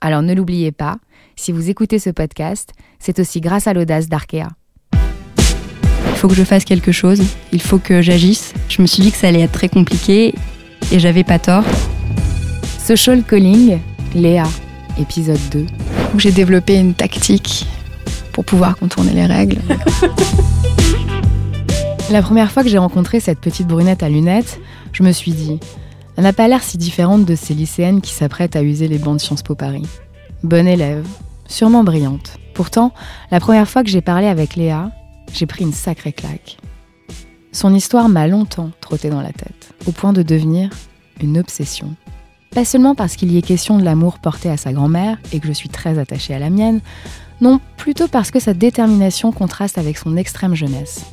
Alors ne l'oubliez pas, si vous écoutez ce podcast, c'est aussi grâce à l'audace d'Arkea. Il faut que je fasse quelque chose, il faut que j'agisse. Je me suis dit que ça allait être très compliqué et j'avais pas tort. Social Calling, Léa, épisode 2. Où j'ai développé une tactique pour pouvoir contourner les règles. La première fois que j'ai rencontré cette petite brunette à lunettes, je me suis dit, elle n'a pas l'air si différente de ces lycéennes qui s'apprêtent à user les bancs de Sciences Po Paris. Bonne élève, sûrement brillante. Pourtant, la première fois que j'ai parlé avec Léa, j'ai pris une sacrée claque. Son histoire m'a longtemps trotté dans la tête, au point de devenir une obsession. Pas seulement parce qu'il y est question de l'amour porté à sa grand-mère et que je suis très attachée à la mienne, non, plutôt parce que sa détermination contraste avec son extrême jeunesse.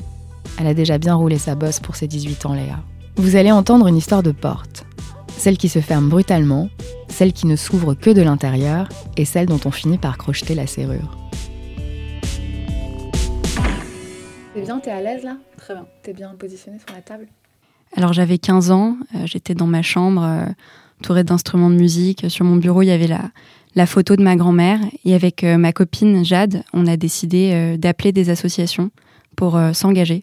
Elle a déjà bien roulé sa bosse pour ses 18 ans, Léa. Vous allez entendre une histoire de porte. Celle qui se ferme brutalement, celle qui ne s'ouvre que de l'intérieur et celle dont on finit par crocheter la serrure. T'es bien, t'es à l'aise là? Très bien. T'es bien positionné sur la table? Alors j'avais 15 ans, euh, j'étais dans ma chambre, euh, entourée d'instruments de musique. Sur mon bureau, il y avait la, la photo de ma grand-mère. Et avec euh, ma copine Jade, on a décidé d'appeler des associations pour s'engager.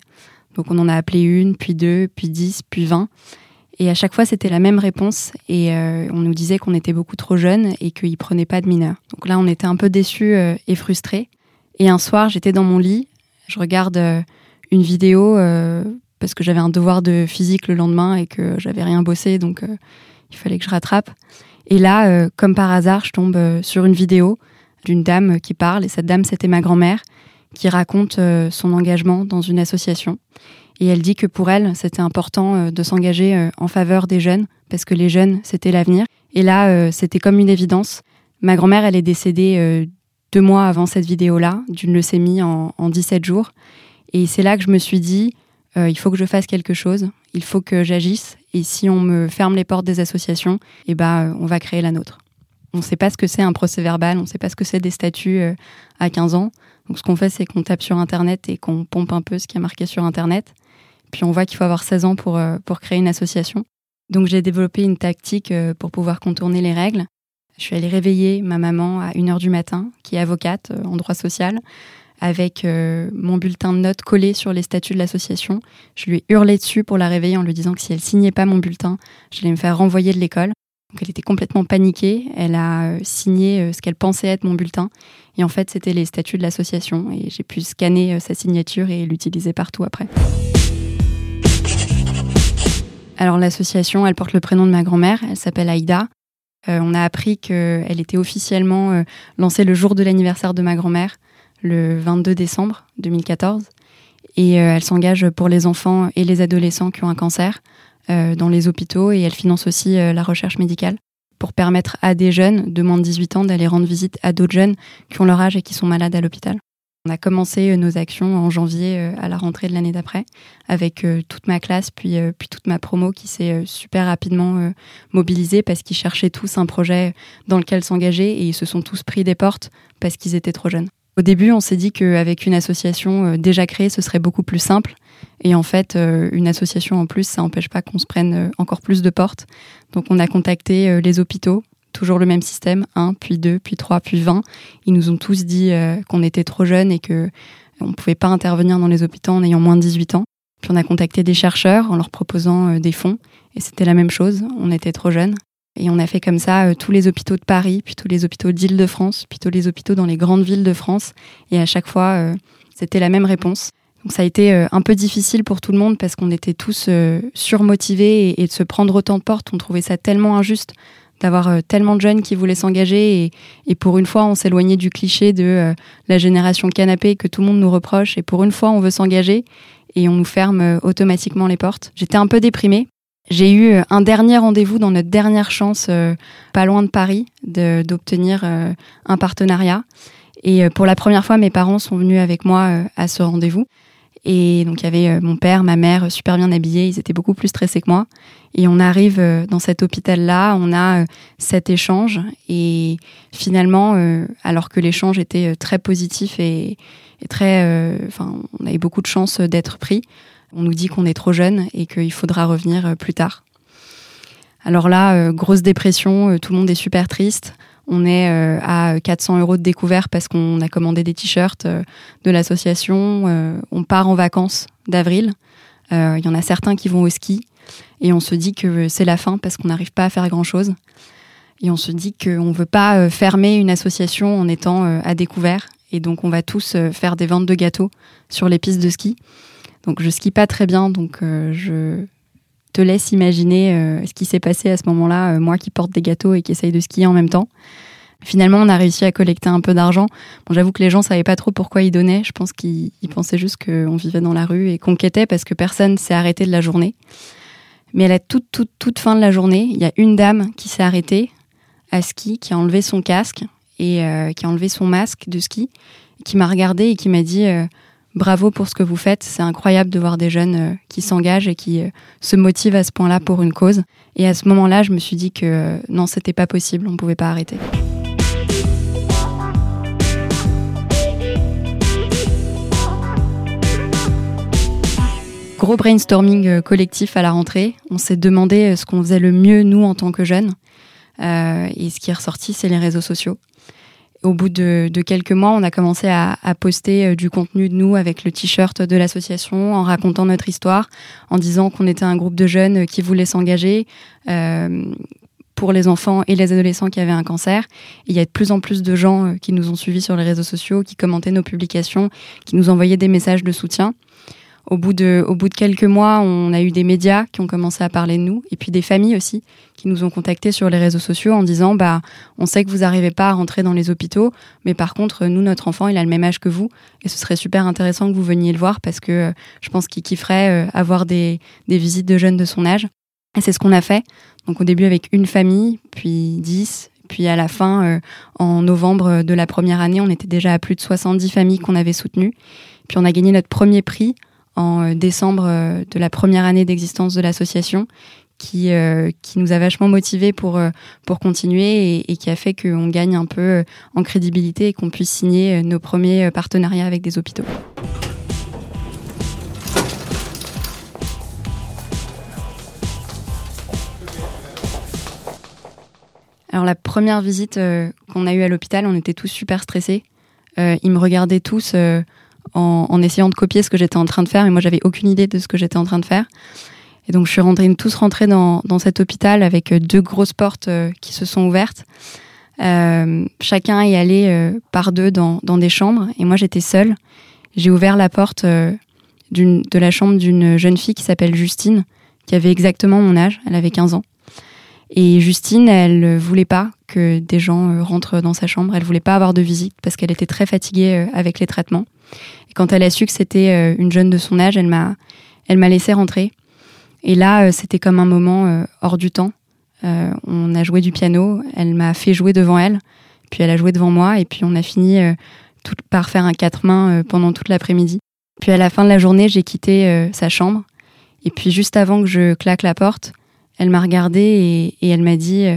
Donc on en a appelé une, puis deux, puis dix, puis vingt. Et à chaque fois, c'était la même réponse. Et euh, on nous disait qu'on était beaucoup trop jeunes et qu'ils prenaient pas de mineurs. Donc là, on était un peu déçus euh, et frustrés. Et un soir, j'étais dans mon lit. Je regarde euh, une vidéo parce que j'avais un devoir de physique le lendemain et que j'avais rien bossé. Donc il fallait que je rattrape. Et là, comme par hasard, je tombe sur une vidéo d'une dame qui parle. Et cette dame, c'était ma grand-mère qui raconte son engagement dans une association. Et elle dit que pour elle, c'était important euh, de s'engager euh, en faveur des jeunes, parce que les jeunes, c'était l'avenir. Et là, c'était comme une évidence. Ma grand-mère, elle est décédée deux mois avant cette vidéo-là, d'une leucémie en, en 17 jours. Et c'est là que je me suis dit, il faut que je fasse quelque chose, il faut que j'agisse. Et si on me ferme les portes des associations, eh ben, on va créer la nôtre. On ne sait pas ce que c'est un procès verbal, on ne sait pas ce que c'est des statuts à 15 ans. Donc ce qu'on fait, c'est qu'on tape sur Internet et qu'on pompe un peu ce qui est marqué sur Internet. Puis on voit qu'il faut avoir 16 ans pour, euh, pour créer une association. Donc j'ai développé une tactique euh, pour pouvoir contourner les règles. Je suis allée réveiller ma maman à 1h du matin, qui est avocate euh, en droit social, avec mon bulletin de notes collé sur les statuts de l'association. Je lui ai hurlé dessus pour la réveiller en lui disant que si elle signait pas mon bulletin, j'allais me faire renvoyer de l'école. Donc elle était complètement paniquée. Elle a signé ce qu'elle pensait être mon bulletin. Et en fait, c'était les statuts de l'association. Et j'ai pu scanner sa signature et l'utiliser partout après. Alors l'association, elle porte le prénom de ma grand-mère. Elle s'appelle Aïda. on a appris qu'elle était officiellement lancée le jour de l'anniversaire de ma grand-mère, le 22 décembre 2014. Et elle s'engage pour les enfants et les adolescents qui ont un cancer. Euh, dans les hôpitaux et elle finance aussi euh, la recherche médicale pour permettre à des jeunes de moins de 18 ans d'aller rendre visite à d'autres jeunes qui ont leur âge et qui sont malades à l'hôpital. On a commencé euh, nos actions en janvier à la rentrée de l'année d'après avec toute ma classe puis, toute ma promo qui s'est super rapidement mobilisée parce qu'ils cherchaient tous un projet dans lequel s'engager et ils se sont tous pris des portes parce qu'ils étaient trop jeunes. Au début, on s'est dit qu'avec une association déjà créée, ce serait beaucoup plus simple et en fait, euh, une association en plus, ça n'empêche pas qu'on se prenne euh, encore plus de portes. Donc on a contacté euh, les hôpitaux, toujours le même système, 1, puis 2, puis 3, puis 20. Ils nous ont tous dit qu'on était trop jeunes et qu'on ne pouvait pas intervenir dans les hôpitaux en ayant moins de 18 ans. Puis on a contacté des chercheurs en leur proposant des fonds. Et c'était la même chose, on était trop jeunes. Et on a fait comme ça tous les hôpitaux de Paris, puis tous les hôpitaux d'Île-de-France, puis tous les hôpitaux dans les grandes villes de France. Et à chaque fois, c'était la même réponse. Donc ça a été euh, un peu difficile pour tout le monde parce qu'on était tous euh, surmotivés et, de se prendre autant de portes, on trouvait ça tellement injuste d'avoir euh, tellement de jeunes qui voulaient s'engager et, pour une fois on s'éloignait du cliché de la génération canapé que tout le monde nous reproche et pour une fois on veut s'engager et on nous ferme automatiquement les portes. J'étais un peu déprimée. J'ai eu un dernier rendez-vous dans notre dernière chance, pas loin de Paris, d'obtenir un partenariat. Et pour la première fois, mes parents sont venus avec moi à ce rendez-vous. Et donc il y avait mon père, ma mère, super bien habillés, ils étaient beaucoup plus stressés que moi. Et on arrive dans cet hôpital-là, on a cet échange, et finalement, alors que l'échange était très positif et, très, enfin, on avait beaucoup de chance d'être pris, on nous dit qu'on est trop jeune et qu'il faudra revenir plus tard. Alors là, euh, grosse dépression, euh, tout le monde est super triste. On est euh, à 400 euros de découvert parce qu'on a commandé des t-shirts de l'association. on part en vacances d'avril. Il y en a certains qui vont au ski. Et on se dit que c'est la fin parce qu'on n'arrive pas à faire grand-chose. Et on se dit qu'on ne veut pas fermer une association en étant à découvert. Et donc on va tous faire des ventes de gâteaux sur les pistes de ski. Donc je skie pas très bien, donc je te laisse imaginer euh, ce qui s'est passé à ce moment-là, euh, moi qui porte des gâteaux et qui essaye de skier en même temps. Finalement, on a réussi à collecter un peu d'argent. J'avoue que les gens savaient pas trop pourquoi ils donnaient. Je pense qu'ils pensaient juste qu'on vivait dans la rue et qu'on quêtait parce que personne s'est arrêté de la journée. Mais à la toute, toute, toute fin de la journée, il y a une dame qui s'est arrêtée à ski, qui a enlevé son casque et euh, qui a enlevé son masque de ski, qui m'a regardée et qui m'a dit bravo pour ce que vous faites. C'est incroyable de voir des jeunes euh, qui s'engagent et qui euh, se motivent à ce point-là pour une cause. Et à ce moment-là, je me suis dit que euh, non, c'était pas possible, on pouvait pas arrêter. Gros brainstorming collectif à la rentrée. On s'est demandé ce qu'on faisait le mieux, nous, en tant que jeunes. et ce qui est ressorti, c'est les réseaux sociaux au bout de, quelques mois, on a commencé à, poster euh, du contenu de nous avec le t-shirt de l'association, en racontant notre histoire, en disant qu'on était un groupe de jeunes euh, qui voulaient s'engager euh, pour les enfants et les adolescents qui avaient un cancer. il y a de plus en plus de gens qui nous ont suivis sur les réseaux sociaux, qui commentaient nos publications, qui nous envoyaient des messages de soutien. Au bout, de, au bout de quelques mois, on a eu des médias qui ont commencé à parler de nous, et puis des familles aussi qui nous ont contactés sur les réseaux sociaux en disant bah on sait que vous n'arrivez pas à rentrer dans les hôpitaux, mais par contre nous notre enfant il a le même âge que vous, et ce serait super intéressant que vous veniez le voir parce que euh, je pense qu'il kifferait euh, avoir des, des visites de jeunes de son âge. Et c'est ce qu'on a fait. Donc au début avec une famille, puis dix, puis à la fin, euh, en novembre de la première année, on était déjà à plus de 70 familles qu'on avait soutenues. Puis on a gagné notre premier prix en euh, décembre euh, de la première année d'existence de l'association qui, euh, qui nous a vachement motivés pour, pour continuer et, qui a fait qu'on gagne un peu en crédibilité et qu'on puisse signer nos premiers partenariats avec des hôpitaux. Alors la première visite qu'on a eue à l'hôpital, on était tous super stressés. ils me regardaient tous en, essayant de copier ce que j'étais en train de faire, mais moi j'avais aucune idée de ce que j'étais en train de faire. Et donc je suis rentrée, tous rentrés dans, cet hôpital avec euh, deux grosses portes euh, qui se sont ouvertes. Euh, chacun est allé par deux dans, des chambres et moi j'étais seule. J'ai ouvert la porte de la chambre d'une jeune fille qui s'appelle Justine, qui avait exactement mon âge, elle avait 15 ans. Et Justine, elle voulait pas que des gens rentrent dans sa chambre, elle voulait pas avoir de visite parce qu'elle était très fatiguée avec les traitements. Et quand elle a su que c'était euh, une jeune de son âge, elle m'a, elle m'a laissé rentrer. Et là, euh, c'était comme un moment euh, hors du temps. on a joué du piano, elle m'a fait jouer devant elle, puis elle a joué devant moi, et puis on a fini tout, par faire un quatre mains pendant toute l'après-midi. Puis à la fin de la journée, j'ai quitté sa chambre. Et puis juste avant que je claque la porte, elle m'a regardée et, et elle m'a dit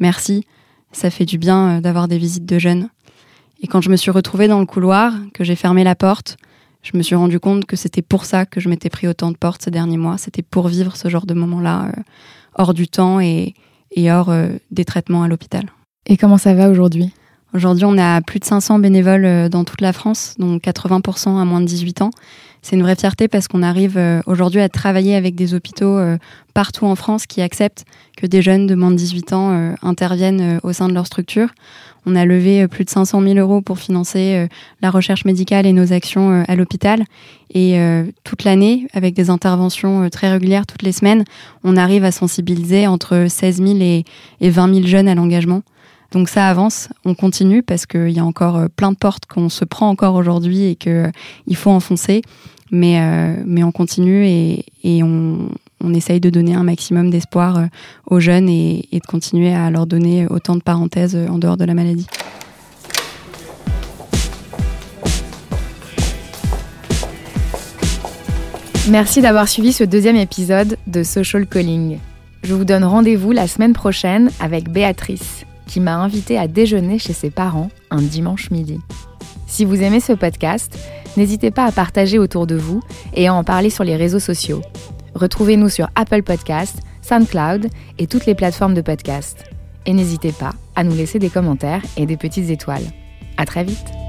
merci, ça fait du bien d'avoir des visites de jeunes. Et quand je me suis retrouvée dans le couloir, que j'ai fermé la porte, je me suis rendu compte que c'était pour ça que je m'étais pris autant de portes ces derniers mois. C'était pour vivre ce genre de moment-là, euh, hors du temps et, hors euh, des traitements à l'hôpital. Et comment ça va aujourd'hui? Aujourd'hui, on a plus de 500 bénévoles euh, dans toute la France, dont 80% à moins de 18 ans. C'est une vraie fierté parce qu'on arrive aujourd'hui à travailler avec des hôpitaux partout en France qui acceptent que des jeunes de moins de 18 ans interviennent au sein de leur structure. On a levé euh, plus de 500 000 euros pour financer euh, la recherche médicale et nos actions euh, à l'hôpital. Et toute l'année, avec des interventions très régulières toutes les semaines, on arrive à sensibiliser entre 16 000 et 20 000 jeunes à l'engagement. Donc ça avance, on continue parce qu'il y a encore euh, plein de portes qu'on se prend encore aujourd'hui et qu'il euh, faut enfoncer. Mais, euh, mais on continue et, et on, on, essaye de donner un maximum d'espoir aux jeunes et de continuer à leur donner autant de parenthèses en dehors de la maladie. Merci d'avoir suivi ce deuxième épisode de Social Calling. Je vous donne rendez-vous la semaine prochaine avec Béatrice qui m'a invité à déjeuner chez ses parents un dimanche midi. Si vous aimez ce podcast, n'hésitez pas à partager autour de vous et à en parler sur les réseaux sociaux. Retrouvez-nous sur Apple Podcasts, SoundCloud et toutes les plateformes de podcast. Et n'hésitez pas à nous laisser des commentaires et des petites étoiles. À très vite!